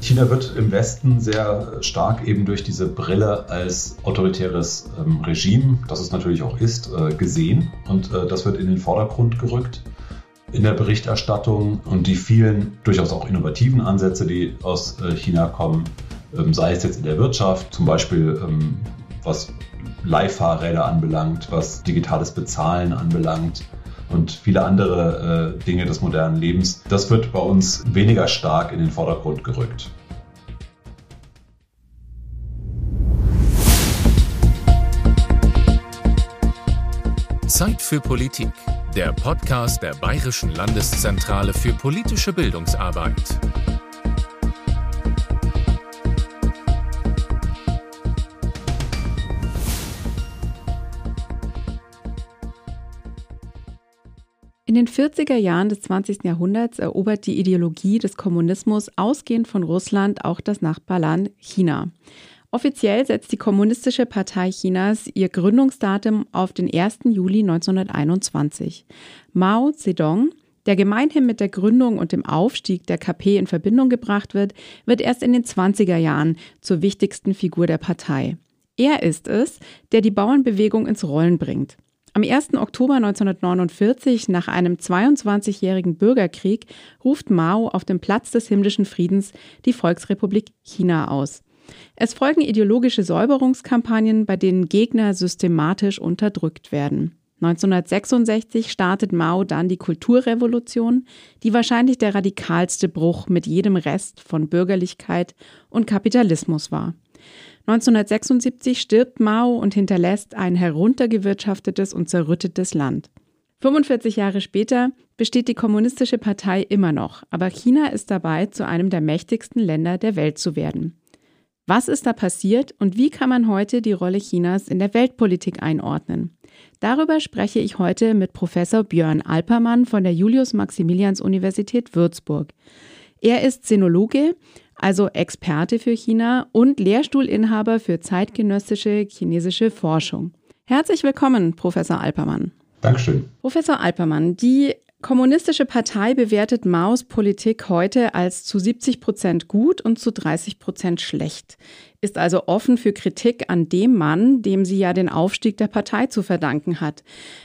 China wird im Westen sehr stark eben durch diese Brille als autoritäres ähm, Regime, das es natürlich auch ist, äh, gesehen. Und äh, das wird in den Vordergrund gerückt in der Berichterstattung und die vielen durchaus auch innovativen Ansätze, die aus äh, China kommen, ähm, sei es jetzt in der Wirtschaft, zum Beispiel ähm, was Leihfahrräder anbelangt, was digitales Bezahlen anbelangt, und viele andere äh, Dinge des modernen Lebens. Das wird bei uns weniger stark in den Vordergrund gerückt. Zeit für Politik, der Podcast der Bayerischen Landeszentrale für politische Bildungsarbeit. In den 40er Jahren des 20. Jahrhunderts erobert die Ideologie des Kommunismus ausgehend von Russland auch das Nachbarland China. Offiziell setzt die Kommunistische Partei Chinas ihr Gründungsdatum auf den 1. Juli 1921. Mao Zedong, der gemeinhin mit der Gründung und dem Aufstieg der KP in Verbindung gebracht wird, wird erst in den 20er Jahren zur wichtigsten Figur der Partei. Er ist es, der die Bauernbewegung ins Rollen bringt. Am 1. Oktober 1949, nach einem 22-jährigen Bürgerkrieg, ruft Mao auf dem Platz des himmlischen Friedens die Volksrepublik China aus. Es folgen ideologische Säuberungskampagnen, bei denen Gegner systematisch unterdrückt werden. 1966 startet Mao dann die Kulturrevolution, die wahrscheinlich der radikalste Bruch mit jedem Rest von Bürgerlichkeit und Kapitalismus war. 1976 stirbt Mao und hinterlässt ein heruntergewirtschaftetes und zerrüttetes Land. 45 Jahre später besteht die Kommunistische Partei immer noch, aber China ist dabei, zu einem der mächtigsten Länder der Welt zu werden. Was ist da passiert und wie kann man heute die Rolle Chinas in der Weltpolitik einordnen? Darüber spreche ich heute mit Professor Björn Alpermann von der Julius-Maximilians-Universität Würzburg. Er ist Sinologe, also Experte für China und Lehrstuhlinhaber für zeitgenössische chinesische Forschung. Herzlich willkommen, Professor Alpermann. Dankeschön. Professor Alpermann, die Kommunistische Partei bewertet Maos Politik heute als zu 70 Prozent gut und zu 30 Prozent schlecht, ist also offen für Kritik an dem Mann, dem sie ja den Aufstieg der Partei zu verdanken hat.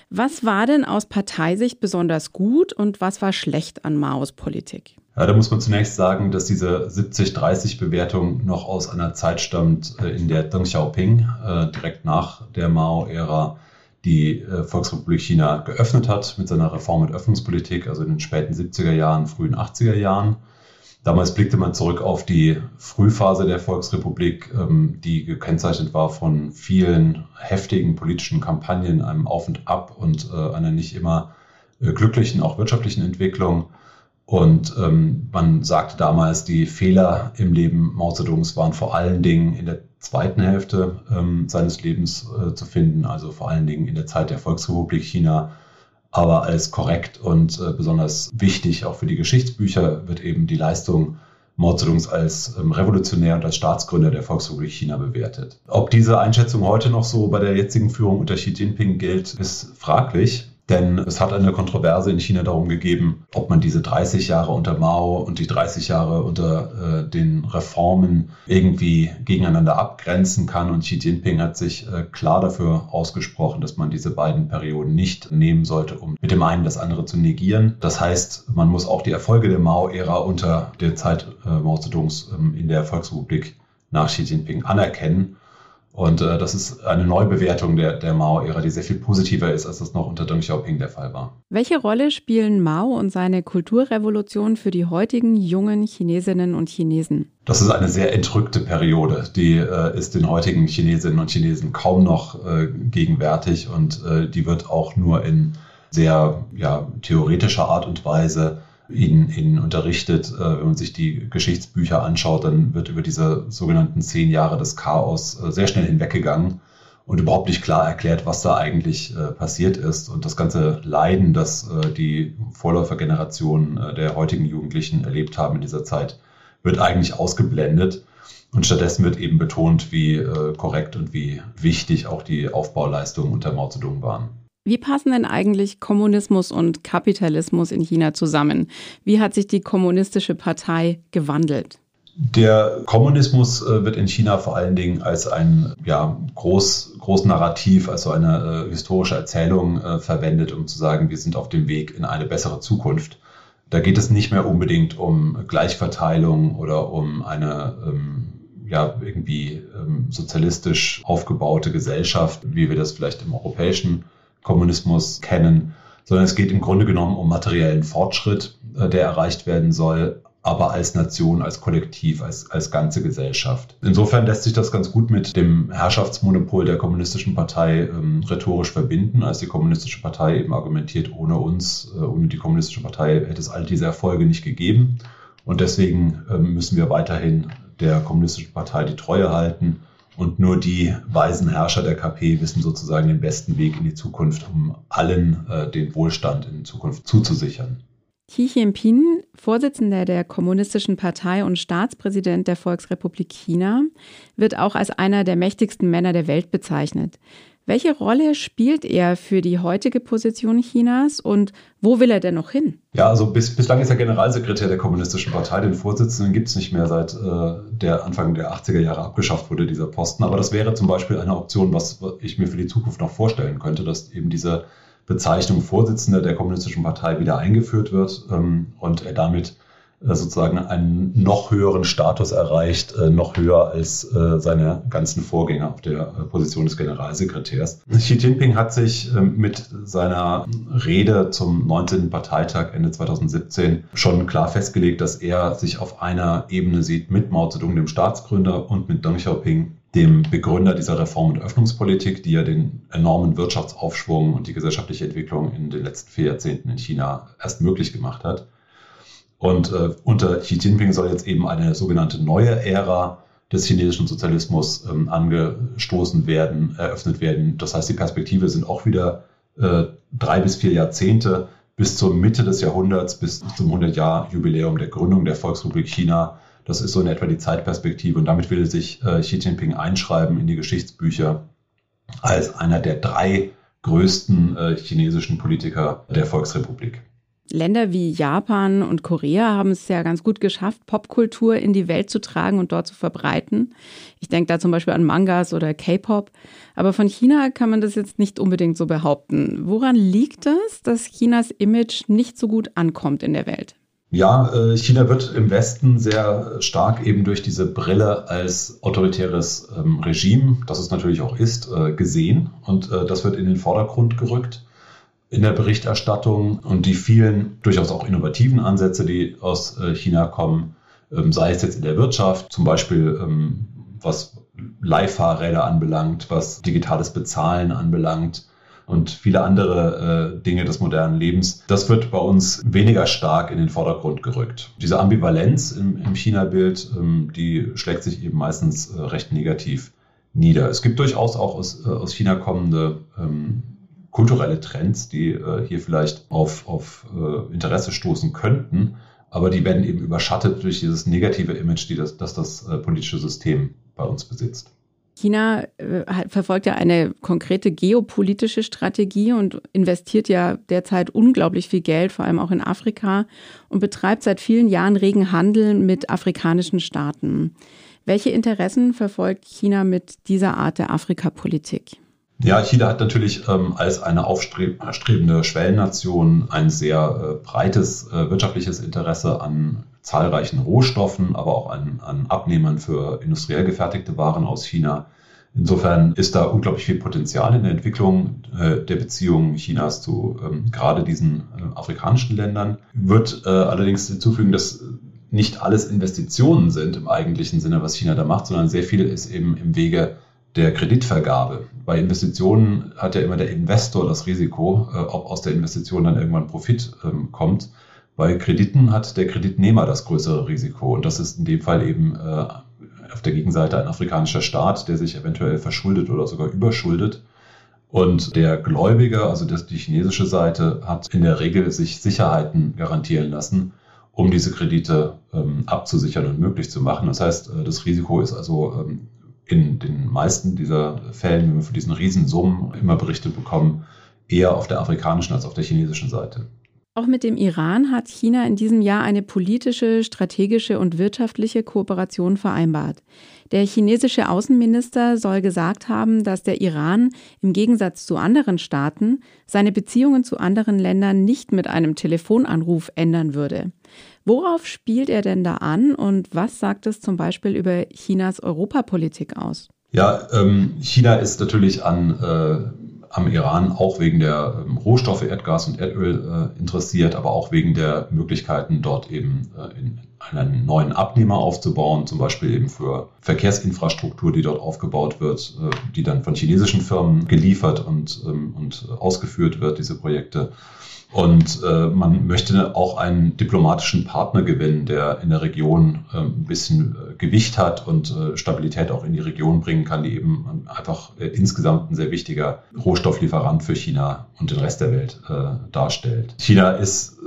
Was war denn aus Parteisicht besonders gut und was war schlecht an Maos Politik? Ja, da muss man zunächst sagen, dass diese 70-30-Bewertung noch aus einer Zeit stammt, äh, in der Deng Xiaoping äh, direkt nach der Mao-Ära die äh, Volksrepublik China geöffnet hat mit seiner Reform- und Öffnungspolitik, also in den späten 70er Jahren, frühen 80er Jahren. Damals blickte man zurück auf die Frühphase der Volksrepublik, ähm, die gekennzeichnet war von vielen heftigen politischen Kampagnen, einem Auf und Ab und einer nicht immer glücklichen, auch wirtschaftlichen Entwicklung. Und ähm, man sagte damals, die Fehler im Leben Mao Zedongs waren vor allen Dingen in der zweiten Hälfte ähm, seines Lebens äh, zu finden, also vor allen Dingen in der Zeit der Volksrepublik China. Aber als korrekt und äh, besonders wichtig auch für die Geschichtsbücher wird eben die Leistung Mao Zedongs als ähm, Revolutionär und als Staatsgründer der Volksrepublik China bewertet. Ob diese Einschätzung heute noch so bei der jetzigen Führung unter Xi Jinping gilt, ist fraglich. Denn es hat eine Kontroverse in China darum gegeben, ob man diese 30 Jahre unter Mao und die 30 Jahre unter äh, den Reformen irgendwie gegeneinander abgrenzen kann. Und Xi Jinping hat sich äh, klar dafür ausgesprochen, dass man diese beiden Perioden nicht nehmen sollte, um mit dem einen das andere zu negieren. Das heißt, man muss auch die Erfolge der Mao-Ära unter der Zeit äh, Mao Zedongs ähm, in der Volksrepublik nach Xi Jinping anerkennen. Und äh, das ist eine Neubewertung der, der Mao-Ära, die sehr viel positiver ist, als das noch unter Deng Xiaoping der Fall war. Welche Rolle spielen Mao und seine Kulturrevolution für die heutigen jungen Chinesinnen und Chinesen? Das ist eine sehr entrückte Periode. Die äh, ist den heutigen Chinesinnen und Chinesen kaum noch äh, gegenwärtig und äh, die wird auch nur in sehr ja, theoretischer Art und Weise ihnen, ihnen unterrichtet. Äh, wenn man sich die Geschichtsbücher anschaut, dann wird über diese sogenannten zehn Jahre des Chaos äh, sehr schnell hinweggegangen und überhaupt nicht klar erklärt, was da eigentlich äh, passiert ist. Und das ganze Leiden, das die Vorläufergenerationen der heutigen Jugendlichen erlebt haben in dieser Zeit, wird eigentlich ausgeblendet. Und stattdessen wird eben betont, wie korrekt und wie wichtig auch die Aufbauleistungen unter Mao Zedong waren. Wie passen denn eigentlich Kommunismus und Kapitalismus in China zusammen? Wie hat sich die kommunistische Partei gewandelt? Der Kommunismus äh, wird in China vor allen Dingen als ein ja, groß, groß Narrativ, also eine äh, historische Erzählung äh, verwendet, um zu sagen, wir sind auf dem Weg in eine bessere Zukunft. Da geht es nicht mehr unbedingt um Gleichverteilung oder um eine ähm, ja, irgendwie ähm, sozialistisch aufgebaute Gesellschaft, wie wir das vielleicht im europäischen Kommunismus kennen, sondern es geht im Grunde genommen um materiellen Fortschritt, äh, der erreicht werden soll, aber als Nation, als Kollektiv, als, als ganze Gesellschaft. Insofern lässt sich das ganz gut mit dem Herrschaftsmonopol der kommunistischen Partei ähm, rhetorisch verbinden, als die kommunistische Partei eben argumentiert, ohne uns, äh, ohne die kommunistische Partei hätte es all diese Erfolge nicht gegeben. Und deswegen äh, müssen wir weiterhin der kommunistischen Partei die Treue halten. Und nur die weisen Herrscher der KP wissen sozusagen den besten Weg in die Zukunft, um allen äh, den Wohlstand in Zukunft zuzusichern. Xi Jinping, Vorsitzender der Kommunistischen Partei und Staatspräsident der Volksrepublik China, wird auch als einer der mächtigsten Männer der Welt bezeichnet. Welche Rolle spielt er für die heutige Position Chinas und wo will er denn noch hin? Ja, also bis, bislang ist er Generalsekretär der Kommunistischen Partei. Den Vorsitzenden gibt es nicht mehr seit äh, der Anfang der 80er Jahre abgeschafft wurde, dieser Posten. Aber das wäre zum Beispiel eine Option, was ich mir für die Zukunft noch vorstellen könnte, dass eben diese Bezeichnung Vorsitzender der Kommunistischen Partei wieder eingeführt wird ähm, und er damit sozusagen einen noch höheren Status erreicht, äh, noch höher als äh, seine ganzen Vorgänger auf der Position des Generalsekretärs. Xi Jinping hat sich ähm, mit seiner Rede zum 19. Parteitag Ende 2017 schon klar festgelegt, dass er sich auf einer Ebene sieht mit Mao Zedong, dem Staatsgründer, und mit Deng Xiaoping, dem Begründer dieser Reform- und Öffnungspolitik, die ja den enormen Wirtschaftsaufschwung und die gesellschaftliche Entwicklung in den letzten vier Jahrzehnten in China erst möglich gemacht hat. Und äh, unter Xi Jinping soll jetzt eben eine sogenannte neue Ära des chinesischen Sozialismus ähm, angestoßen werden, eröffnet werden. Das heißt, die Perspektive sind auch wieder äh, drei bis vier Jahrzehnte bis zur Mitte des Jahrhunderts, bis zum 100-Jahr-Jubiläum der Gründung der Volksrepublik China das ist so in etwa die Zeitperspektive und damit will sich äh, Xi Jinping einschreiben in die Geschichtsbücher als einer der drei größten äh, chinesischen Politiker der Volksrepublik. Länder wie Japan und Korea haben es ja ganz gut geschafft, Popkultur in die Welt zu tragen und dort zu verbreiten. Ich denke da zum Beispiel an Mangas oder K-Pop. Aber von China kann man das jetzt nicht unbedingt so behaupten. Woran liegt es, dass Chinas Image nicht so gut ankommt in der Welt? Ja, äh, China wird im Westen sehr stark eben durch diese Brille als autoritäres ähm, Regime, das es natürlich auch ist, äh, gesehen. Und äh, das wird in den Vordergrund gerückt in der Berichterstattung. Und die vielen durchaus auch innovativen Ansätze, die aus China kommen, ähm, sei es jetzt in der Wirtschaft, zum Beispiel ähm, was Leihfahrräder anbelangt, was digitales Bezahlen anbelangt, und viele andere äh, Dinge des modernen Lebens. Das wird bei uns weniger stark in den Vordergrund gerückt. Diese Ambivalenz im, China-Bild, ähm, die schlägt sich eben meistens äh, recht negativ nieder. Es gibt durchaus auch aus, äh, aus China kommende ähm, kulturelle Trends, die äh, hier vielleicht auf, auf äh, Interesse stoßen könnten, aber die werden eben überschattet durch dieses negative Image, die das, das das äh, politische System bei uns besitzt. China äh, verfolgt ja eine konkrete geopolitische Strategie und investiert ja derzeit unglaublich viel Geld, vor allem auch in Afrika, und betreibt seit vielen Jahren regen Handel mit afrikanischen Staaten. Welche Interessen verfolgt China mit dieser Art der Afrikapolitik? Ja, China hat natürlich ähm, als eine aufstrebende Schwellennation ein sehr äh, breites äh, wirtschaftliches Interesse an zahlreichen Rohstoffen, aber auch an, an Abnehmern für industriell gefertigte Waren aus China. Insofern ist da unglaublich viel Potenzial in der Entwicklung äh, der Beziehungen Chinas zu ähm, gerade diesen äh, afrikanischen Ländern. Wird äh, allerdings hinzufügen, dass nicht alles Investitionen sind im eigentlichen Sinne, was China da macht, sondern sehr viel ist eben im Wege der Kreditvergabe. Bei Investitionen hat ja immer der Investor das Risiko, äh, ob aus der Investition dann irgendwann Profit ähm, kommt. Bei Krediten hat der Kreditnehmer das größere Risiko. Und das ist in dem Fall eben äh, auf der Gegenseite ein afrikanischer Staat, der sich eventuell verschuldet oder sogar überschuldet. Und der Gläubiger, also die chinesische Seite, hat in der Regel sich Sicherheiten garantieren lassen, um diese Kredite ähm, abzusichern und möglich zu machen. Das heißt, äh, das Risiko ist also ähm, in den meisten dieser Fällen, wenn wir von diesen Riesensummen immer Berichte bekommen, eher auf der afrikanischen als auf der chinesischen Seite. Auch mit dem Iran hat China in diesem Jahr eine politische, strategische und wirtschaftliche Kooperation vereinbart. Der chinesische Außenminister soll gesagt haben, dass der Iran im Gegensatz zu anderen Staaten seine Beziehungen zu anderen Ländern nicht mit einem Telefonanruf ändern würde. Worauf spielt er denn da an und was sagt es zum Beispiel über Chinas Europapolitik aus? Ja, ähm, China ist natürlich an äh, am Iran auch wegen der ähm, Rohstoffe Erdgas und Erdöl äh, interessiert, aber auch wegen der Möglichkeiten, dort eben äh, in einen neuen Abnehmer aufzubauen, zum Beispiel eben für Verkehrsinfrastruktur, die dort aufgebaut wird, äh, die dann von chinesischen Firmen geliefert und, ähm, und ausgeführt wird, diese Projekte. Und äh, man möchte auch einen diplomatischen Partner gewinnen, der in der Region äh, ein bisschen äh, Gewicht hat und äh, Stabilität auch in die Region bringen kann, die eben einfach äh, insgesamt ein sehr wichtiger Rohstofflieferant für China und den Rest der Welt darstellt. China ist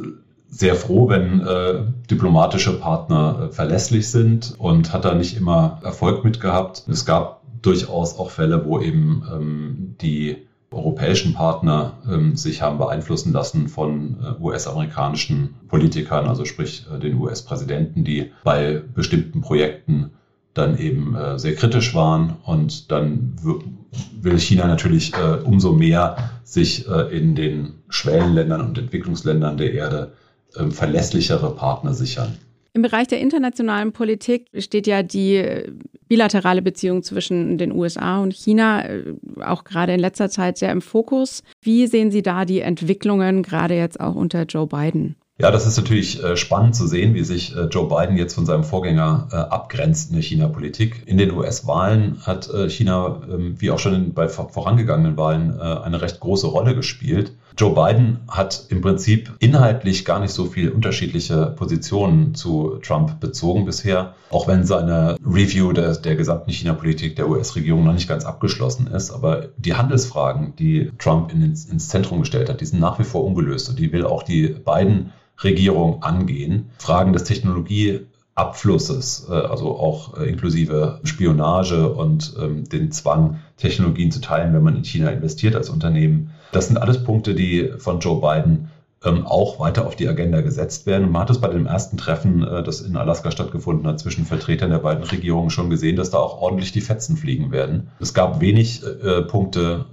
sehr froh, wenn äh, diplomatische Partner äh, verlässlich sind und hat da nicht immer Erfolg mit gehabt. Es gab durchaus auch Fälle, wo eben ähm, die europäischen Partner ähm, sich haben beeinflussen lassen von äh, US-amerikanischen Politikern, also sprich äh, den US-Präsidenten, die bei bestimmten Projekten dann eben äh, sehr kritisch waren. Und dann will China natürlich äh, umso mehr sich äh, in den Schwellenländern und Entwicklungsländern der Erde ähm, verlässlichere Partner sichern. Im Bereich der internationalen Politik steht ja die äh, bilaterale Beziehung zwischen den USA und China äh, auch gerade in letzter Zeit sehr im Fokus. Wie sehen Sie da die Entwicklungen, gerade jetzt auch unter Joe Biden? Ja, das ist natürlich äh, spannend zu sehen, wie sich Joe Biden jetzt von seinem Vorgänger abgrenzt in der China-Politik. In den US-Wahlen hat China, ähm, wie auch schon bei vorangegangenen Wahlen, eine recht große Rolle gespielt. Joe Biden hat im Prinzip inhaltlich gar nicht so viel unterschiedliche Positionen zu Trump bezogen bisher, auch wenn seine Review der, der gesamten China-Politik der US-Regierung noch nicht ganz abgeschlossen ist. Aber die Handelsfragen, die Trump ins, ins Zentrum gestellt hat, die sind nach wie vor ungelöst und die will auch die beiden Regierung angehen. Fragen des Technologieabflusses, äh, also auch äh, inklusive Spionage und ähm, den Zwang, Technologien zu teilen, wenn man in China investiert als Unternehmen. Das sind alles Punkte, die von Joe Biden ähm, auch weiter auf die Agenda gesetzt werden. Man hat es bei dem ersten Treffen, äh, das in Alaska stattgefunden hat, zwischen Vertretern der beiden Regierungen schon gesehen, dass da auch ordentlich die Fetzen fliegen werden. Es gab wenig äh, Punkte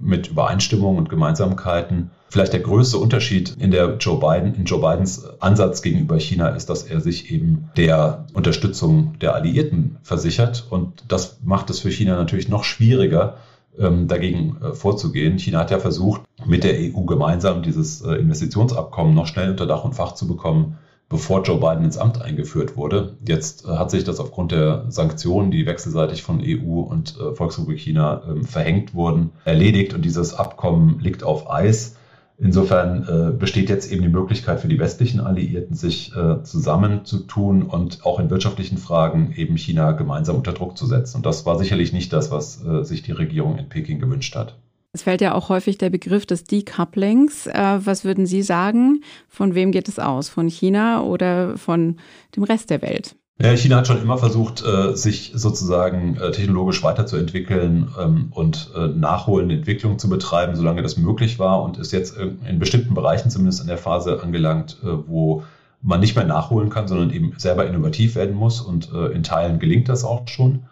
mit Übereinstimmung und Gemeinsamkeiten. Vielleicht der größte Unterschied in der Joe Biden, in Joe Bidens Ansatz gegenüber China ist, dass er sich eben der Unterstützung der Alliierten versichert. Und das macht es für China natürlich noch schwieriger, dagegen äh, vorzugehen. China hat ja versucht, mit der EU gemeinsam dieses äh, Investitionsabkommen noch schnell unter Dach und Fach zu bekommen, bevor Joe Biden ins Amt eingeführt wurde. Jetzt äh, hat sich das aufgrund der Sanktionen, die wechselseitig von EU und Volksrepublik China ähm, verhängt wurden, erledigt und dieses Abkommen liegt auf Eis. Insofern äh, besteht jetzt eben die Möglichkeit für die westlichen Alliierten, sich äh, zusammenzutun und auch in wirtschaftlichen Fragen eben China gemeinsam unter Druck zu setzen. Und das war sicherlich nicht das, was äh, sich die Regierung in Peking gewünscht hat. Es fällt ja auch häufig der Begriff des Decouplings. Äh, was würden Sie sagen? Von wem geht es aus? Von China oder von dem Rest der Welt? Ja, China hat schon immer versucht, äh, sich sozusagen äh, technologisch weiterzuentwickeln ähm, und nachholende Entwicklung zu betreiben, solange das möglich war und ist jetzt in bestimmten Bereichen zumindest in der Phase angelangt, wo man nicht mehr nachholen kann, sondern eben selber innovativ werden muss und in Teilen gelingt das auch schon.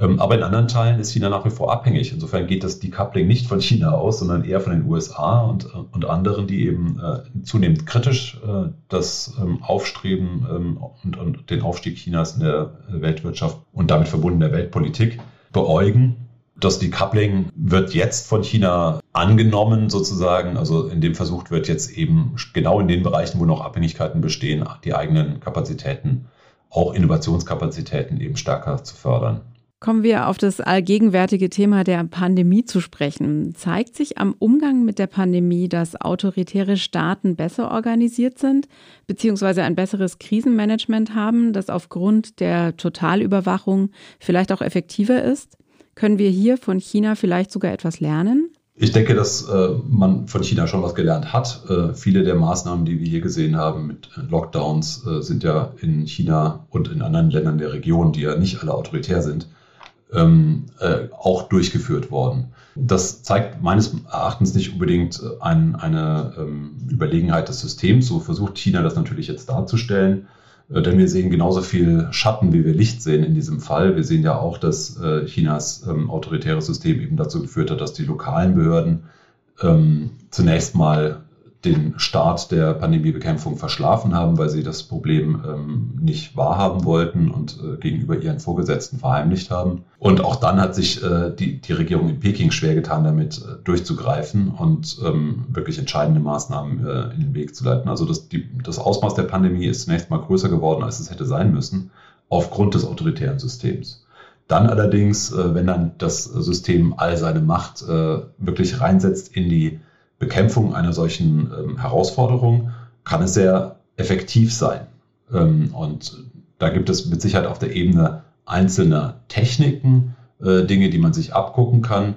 Ähm, aber in anderen Teilen ist China nach wie vor abhängig. Insofern geht das Decoupling nicht von China aus, sondern eher von den USA und, und anderen, die eben äh, zunehmend kritisch äh, das ähm, Aufstreben ähm, und, und den Aufstieg Chinas in der Weltwirtschaft und damit verbunden der Weltpolitik beäugen. Das Decoupling wird jetzt von China angenommen, sozusagen, also in dem versucht wird jetzt eben genau in den Bereichen, wo noch Abhängigkeiten bestehen, die eigenen Kapazitäten, auch Innovationskapazitäten eben stärker zu fördern. Kommen wir auf das allgegenwärtige Thema der Pandemie zu sprechen. Zeigt sich am Umgang mit der Pandemie, dass autoritäre Staaten besser organisiert sind, beziehungsweise ein besseres Krisenmanagement haben, das aufgrund der Totalüberwachung vielleicht auch effektiver ist? Können wir hier von China vielleicht sogar etwas lernen? Ich denke, dass äh, man von China schon was gelernt hat. Äh, viele der Maßnahmen, die wir hier gesehen haben mit Lockdowns, äh, sind ja in China und in anderen Ländern der Region, die ja nicht alle autoritär sind, ähm, äh, auch durchgeführt worden. Das zeigt meines Erachtens nicht unbedingt ein, eine ähm, Überlegenheit des Systems. So versucht China das natürlich jetzt darzustellen. Äh, denn wir sehen genauso viel Schatten, wie wir Licht sehen in diesem Fall. Wir sehen ja auch, dass äh, Chinas ähm, autoritäres System eben dazu geführt hat, dass die lokalen Behörden ähm, zunächst mal den Start der Pandemiebekämpfung verschlafen haben, weil sie das Problem ähm, nicht wahrhaben wollten und äh, gegenüber ihren Vorgesetzten verheimlicht haben. Und auch dann hat sich äh, die, die Regierung in Peking schwer getan, damit äh, durchzugreifen und ähm, wirklich entscheidende Maßnahmen äh, in den Weg zu leiten. Also das, die, das Ausmaß der Pandemie ist zunächst mal größer geworden, als es hätte sein müssen, aufgrund des autoritären Systems. Dann allerdings, äh, wenn dann das System all seine Macht äh, wirklich reinsetzt in die Bekämpfung einer solchen ähm, Herausforderung kann es sehr effektiv sein. Ähm, und da gibt es mit Sicherheit auf der Ebene einzelner Techniken, äh, Dinge, die man sich abgucken kann.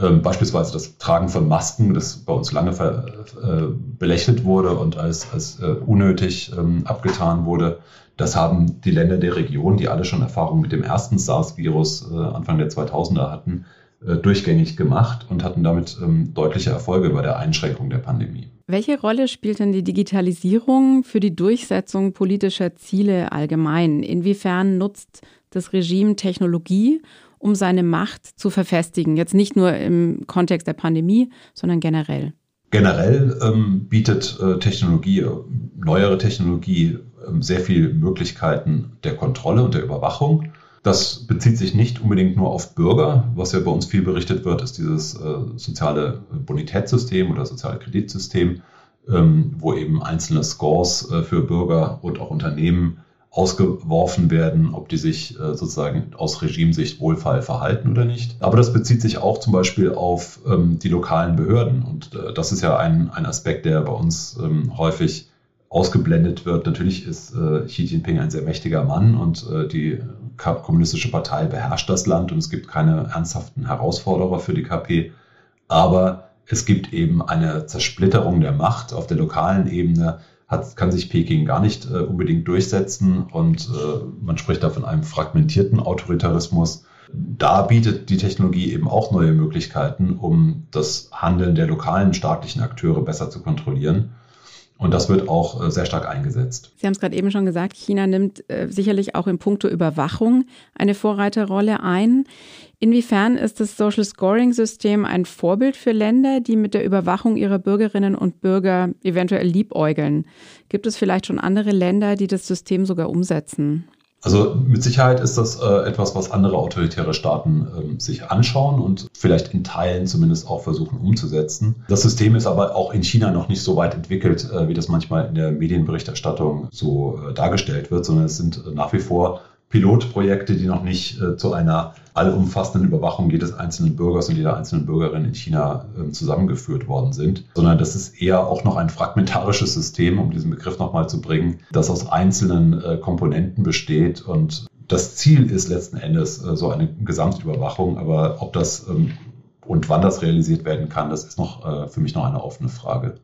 Ähm, beispielsweise das Tragen von Masken, das bei uns lange ver, äh, belächelt wurde und als, als äh, unnötig ähm, abgetan wurde. Das haben die Länder der Region, die alle schon Erfahrung mit dem ersten SARS-Virus äh, Anfang der 2000er hatten, durchgängig gemacht und hatten damit ähm, deutliche Erfolge bei der Einschränkung der Pandemie. Welche Rolle spielt denn die Digitalisierung für die Durchsetzung politischer Ziele allgemein? Inwiefern nutzt das Regime Technologie, um seine Macht zu verfestigen? Jetzt nicht nur im Kontext der Pandemie, sondern generell. Generell ähm, bietet äh, Technologie, äh, neuere Technologie, äh, sehr viele Möglichkeiten der Kontrolle und der Überwachung. Das bezieht sich nicht unbedingt nur auf Bürger. Was ja bei uns viel berichtet wird, ist dieses äh, soziale Bonitätssystem oder soziale Kreditsystem, ähm, wo eben einzelne Scores äh, für Bürger und auch Unternehmen ausgeworfen werden, ob die sich äh, sozusagen aus Regimesicht wohlfeil verhalten oder nicht. Aber das bezieht sich auch zum Beispiel auf ähm, die lokalen Behörden. Und das ist ja ein, ein Aspekt, der bei uns ähm, häufig ausgeblendet wird. Natürlich ist äh, Xi Jinping ein sehr mächtiger Mann und äh, die kommunistische Partei beherrscht das Land und es gibt keine ernsthaften Herausforderer für die KP. Aber es gibt eben eine Zersplitterung der Macht auf der lokalen Ebene. Hat, kann sich Peking gar nicht äh, unbedingt durchsetzen und äh, man spricht da von einem fragmentierten Autoritarismus. Da bietet die Technologie eben auch neue Möglichkeiten, um das Handeln der lokalen staatlichen Akteure besser zu kontrollieren. Und das wird auch äh, sehr stark eingesetzt. Sie haben es gerade eben schon gesagt, China nimmt äh, sicherlich auch im Punkto Überwachung eine Vorreiterrolle ein. Inwiefern ist das Social Scoring System ein Vorbild für Länder, die mit der Überwachung ihrer Bürgerinnen und Bürger eventuell liebäugeln? Gibt es vielleicht schon andere Länder, die das System sogar umsetzen? Also mit Sicherheit ist das äh, etwas, was andere autoritäre Staaten ähm, sich anschauen und vielleicht in Teilen zumindest auch versuchen umzusetzen. Das System ist aber auch in China noch nicht so weit entwickelt, äh, wie das manchmal in der Medienberichterstattung so äh, dargestellt wird, sondern es sind äh, nach wie vor Pilotprojekte, die noch nicht äh, zu einer allumfassenden Überwachung jedes einzelnen Bürgers und jeder einzelnen Bürgerin in China äh, zusammengeführt worden sind, sondern das ist eher auch noch ein fragmentarisches System, um diesen Begriff nochmal zu bringen, das aus einzelnen äh, Komponenten besteht und das Ziel ist letzten Endes äh, so eine Gesamtüberwachung, aber ob das ähm, und wann das realisiert werden kann, das ist noch äh, für mich noch eine offene Frage.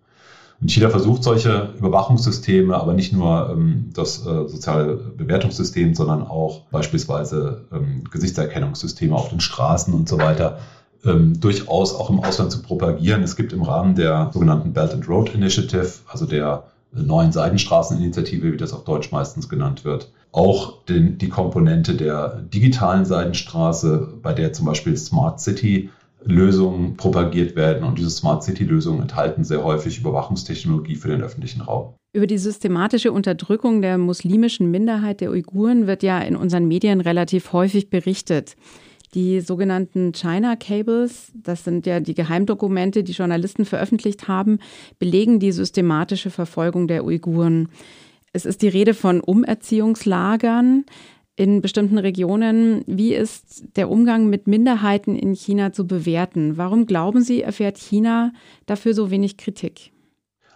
Und China versucht solche Überwachungssysteme, aber nicht nur ähm, das äh, soziale Bewertungssystem, sondern auch beispielsweise ähm, Gesichtserkennungssysteme auf den Straßen und so weiter ähm, durchaus auch im Ausland zu propagieren. Es gibt im Rahmen der sogenannten Belt and Road Initiative, also der neuen Seidenstraßeninitiative, wie das auf Deutsch meistens genannt wird, auch den, die Komponente der digitalen Seidenstraße, bei der zum Beispiel Smart City Lösungen propagiert werden. Und diese Smart City-Lösungen enthalten sehr häufig Überwachungstechnologie für den öffentlichen Raum. Über die systematische Unterdrückung der muslimischen Minderheit der Uiguren wird ja in unseren Medien relativ häufig berichtet. Die sogenannten China Cables, das sind ja die Geheimdokumente, die Journalisten veröffentlicht haben, belegen die systematische Verfolgung der Uiguren. Es ist die Rede von Umerziehungslagern in bestimmten Regionen. Wie ist der Umgang mit Minderheiten in China zu bewerten? Warum glauben Sie, erfährt China dafür so wenig Kritik?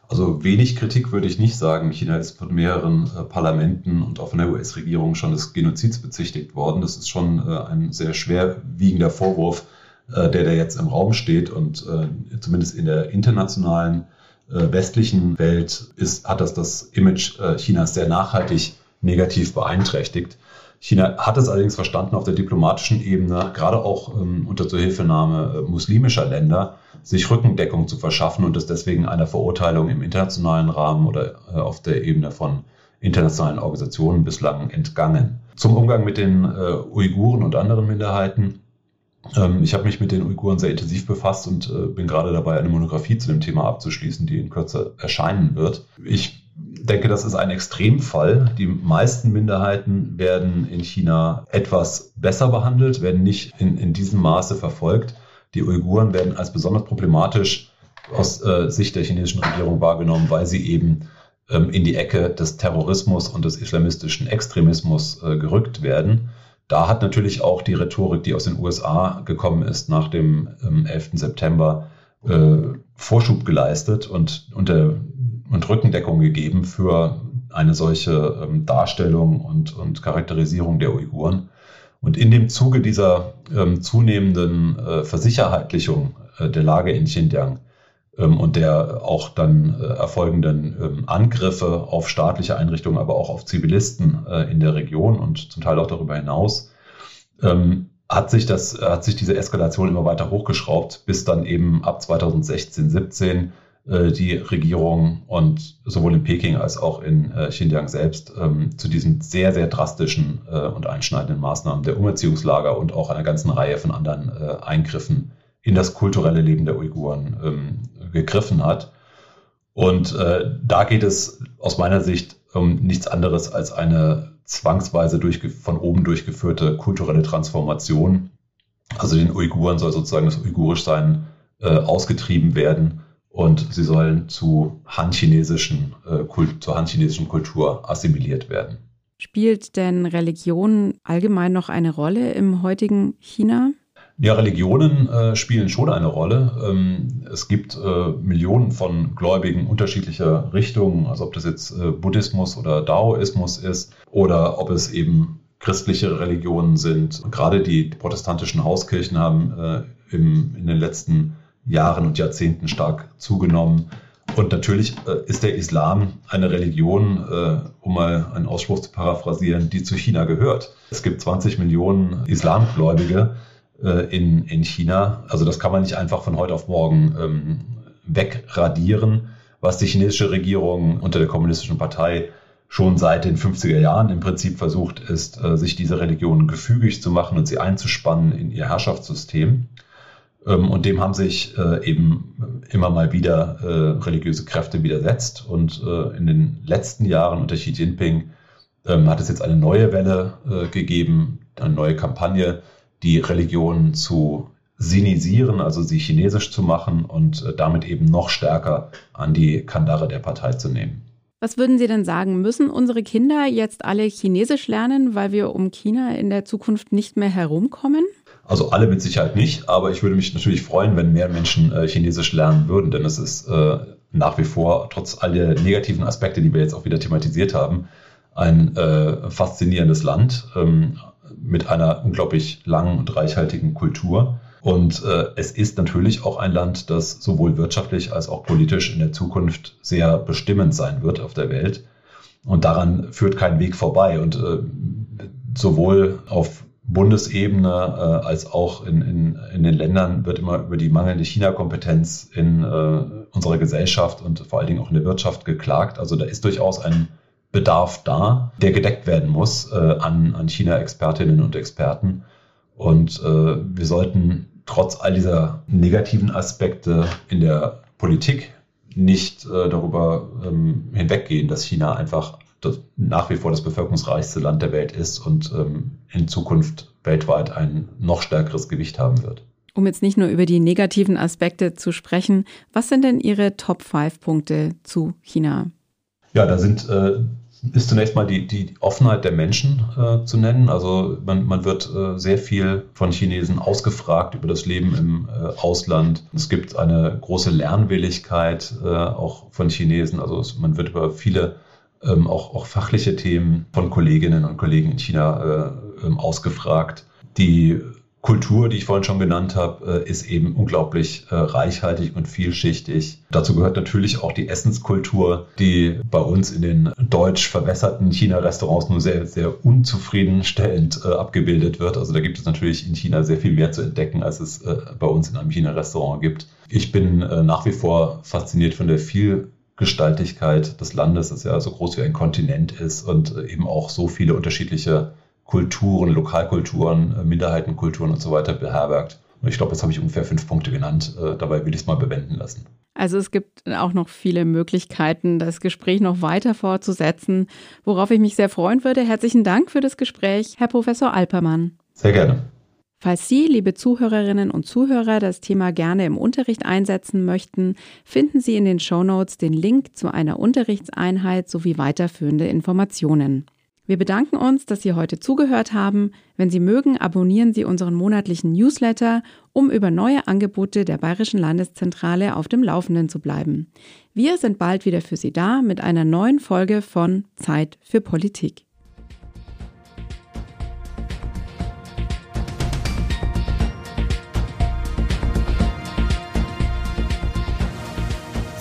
Also wenig Kritik würde ich nicht sagen. China ist von mehreren äh, Parlamenten und auch von der US-Regierung schon des Genozids bezichtigt worden. Das ist schon äh, ein sehr schwerwiegender Vorwurf, äh, der da jetzt im Raum steht. Und äh, zumindest in der internationalen äh, westlichen Welt ist, hat das das Image äh, Chinas sehr nachhaltig negativ beeinträchtigt. China hat es allerdings verstanden, auf der diplomatischen Ebene, gerade auch ähm, unter Zuhilfenahme äh, muslimischer Länder, sich Rückendeckung zu verschaffen und ist deswegen einer Verurteilung im internationalen Rahmen oder äh, auf der Ebene von internationalen Organisationen bislang entgangen. Zum Umgang mit den äh, Uiguren und anderen Minderheiten. Ähm, ich habe mich mit den Uiguren sehr intensiv befasst und äh, bin gerade dabei, eine Monographie zu dem Thema abzuschließen, die in Kürze erscheinen wird. Ich denke, das ist ein Extremfall. Die meisten Minderheiten werden in China etwas besser behandelt, werden nicht in, in diesem Maße verfolgt. Die Uiguren werden als besonders problematisch aus äh, Sicht der chinesischen Regierung wahrgenommen, weil sie eben ähm, in die Ecke des Terrorismus und des islamistischen Extremismus äh, gerückt werden. Da hat natürlich auch die Rhetorik, die aus den USA gekommen ist nach dem ähm, 11. September, äh, Vorschub geleistet und unter und Rückendeckung gegeben für eine solche ähm, Darstellung und, und Charakterisierung der Uiguren. Und in dem Zuge dieser ähm, zunehmenden äh, Versicherheitlichung äh, der Lage in Xinjiang ähm, und der auch dann äh, erfolgenden ähm, Angriffe auf staatliche Einrichtungen, aber auch auf Zivilisten äh, in der Region und zum Teil auch darüber hinaus, ähm, hat sich das, hat sich diese Eskalation immer weiter hochgeschraubt, bis dann eben ab 2016, 17 äh, die Regierung und sowohl in Peking als auch in äh, Xinjiang selbst ähm, zu diesen sehr, sehr drastischen äh, und einschneidenden Maßnahmen der Umerziehungslager und auch einer ganzen Reihe von anderen äh, Eingriffen in das kulturelle Leben der Uiguren ähm, gegriffen hat. Und äh, da geht es aus meiner Sicht um nichts anderes als eine zwangsweise von oben durchgeführte kulturelle Transformation. Also den Uiguren soll sozusagen das Uigurischsein äh, ausgetrieben werden und sie sollen zu Han-chinesischen, äh, zur Han-chinesischen Kultur assimiliert werden. Spielt denn Religion allgemein noch eine Rolle im heutigen China? Ja, Religionen äh, spielen schon eine Rolle. Ähm, es gibt äh, Millionen von Gläubigen unterschiedlicher Richtungen, also ob das jetzt äh, Buddhismus oder Daoismus ist oder ob es eben christliche Religionen sind. gerade die, die protestantischen Hauskirchen haben äh, im, in den letzten Jahren und Jahrzehnten stark zugenommen. Und natürlich äh, ist der Islam eine Religion, äh, um mal einen Ausspruch zu paraphrasieren, die zu China gehört. Es gibt 20 Millionen Islamgläubige äh, in, in China. Also das kann man nicht einfach von heute auf morgen ähm, wegradieren, was die chinesische Regierung unter der kommunistischen Partei schon seit den 50er Jahren im Prinzip versucht ist, sich diese Religion gefügig zu machen und sie einzuspannen in ihr Herrschaftssystem. Ähm, und dem haben sich äh, eben immer mal wieder äh, religiöse Kräfte widersetzt. Und äh, in den letzten Jahren unter Xi Jinping ähm, hat es jetzt eine neue Welle gegeben, eine neue Kampagne, die Religion zu sinisieren, also sie chinesisch zu machen und damit eben noch stärker an die Kandare der Partei zu nehmen. Was würden Sie denn sagen? Müssen unsere Kinder jetzt alle Chinesisch lernen, weil wir um China in der Zukunft nicht mehr herumkommen? Also alle mit Sicherheit nicht, aber ich würde mich natürlich freuen, wenn mehr Menschen äh, Chinesisch lernen würden, denn es ist äh, nach wie vor, trotz all der negativen Aspekte, die wir jetzt auch wieder thematisiert haben, ein äh, faszinierendes Land ähm, mit einer unglaublich langen und reichhaltigen Kultur. Und äh, es ist natürlich auch ein Land, das sowohl wirtschaftlich als auch politisch in der Zukunft sehr bestimmend sein wird auf der Welt. Und daran führt kein Weg vorbei. Und äh, sowohl auf Bundesebene äh, als auch in, in, in den Ländern wird immer über die mangelnde China-Kompetenz in äh, unserer Gesellschaft und vor allen Dingen auch in der Wirtschaft geklagt. Also da ist durchaus ein Bedarf da, der gedeckt werden muss äh, an, an China-Expertinnen und Experten. Und äh, wir sollten trotz all dieser negativen Aspekte in der Politik nicht äh, darüber ähm, hinweggehen, dass China einfach das nach wie vor das bevölkerungsreichste Land der Welt ist und ähm, in Zukunft weltweit ein noch stärkeres Gewicht haben wird. Um jetzt nicht nur über die negativen Aspekte zu sprechen, was sind denn Ihre Top 5 Punkte zu China? Ja, da sind äh, ist zunächst mal die, die Offenheit der Menschen äh, zu nennen. Also man, man wird äh, sehr viel von Chinesen ausgefragt über das Leben im äh, Ausland. Es gibt eine große Lernwilligkeit äh, auch von Chinesen. Also es, man wird über viele ähm, auch, auch fachliche Themen von Kolleginnen und Kollegen in China äh, ähm, ausgefragt. Die Kultur, die ich vorhin schon genannt habe, äh, ist eben unglaublich äh, reichhaltig und vielschichtig. Dazu gehört natürlich auch die Essenskultur, die bei uns in den deutsch verwässerten China-Restaurants nur sehr, sehr unzufriedenstellend äh, abgebildet wird. Also da gibt es natürlich in China sehr viel mehr zu entdecken, als es bei uns in einem China-Restaurant gibt. Ich bin nach wie vor fasziniert von der Vielgestaltigkeit des Landes, das ja so groß wie ein Kontinent ist und eben auch so viele unterschiedliche Kulturen, Lokalkulturen, äh, Minderheitenkulturen und so weiter beherbergt. Und ich glaube, jetzt habe ich ungefähr fünf Punkte genannt. Äh, dabei will ich es mal bewenden lassen. Also es gibt auch noch viele Möglichkeiten, das Gespräch noch weiter fortzusetzen, worauf ich mich sehr freuen würde. Herzlichen Dank für das Gespräch, Herr Professor Alpermann. Sehr gerne. Falls Sie, liebe Zuhörerinnen und Zuhörer, das Thema gerne im Unterricht einsetzen möchten, finden Sie in den Show Notes den Link zu einer Unterrichtseinheit sowie weiterführende Informationen. Wir bedanken uns, dass Sie heute zugehört haben. Wenn Sie mögen, abonnieren Sie unseren monatlichen Newsletter, um über neue Angebote der Bayerischen Landeszentrale auf dem Laufenden zu bleiben. Wir sind bald wieder für Sie da mit einer neuen Folge von Zeit für Politik.